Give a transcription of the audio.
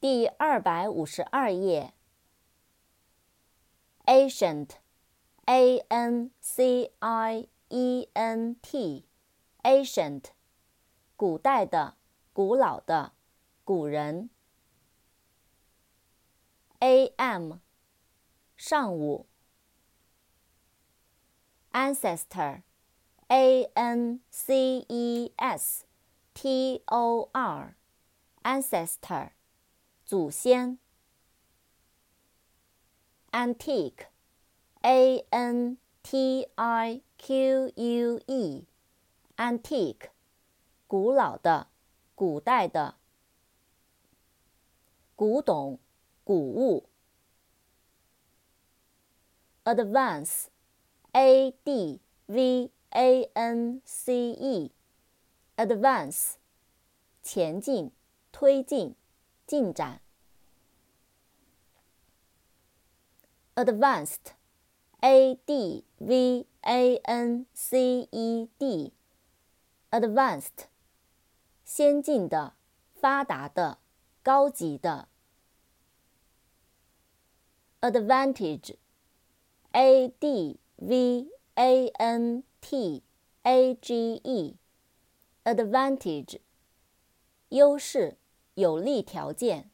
第二百五十二页。Ancient，A N C I E N T，Ancient，古代的、古老的、古人。A M，上午。Ancestor，A N C E S T O R，Ancestor。祖先，antique，a n t i q u e，antique，古老的，古代的，古董，古物。advance，a d v a n c e，advance，前进，推进。进展。Advanced，A D V A N C E D，Advanced，先进的、发达的、高级的。Advantage，A D V A N T A G E，Advantage，优势。有利条件。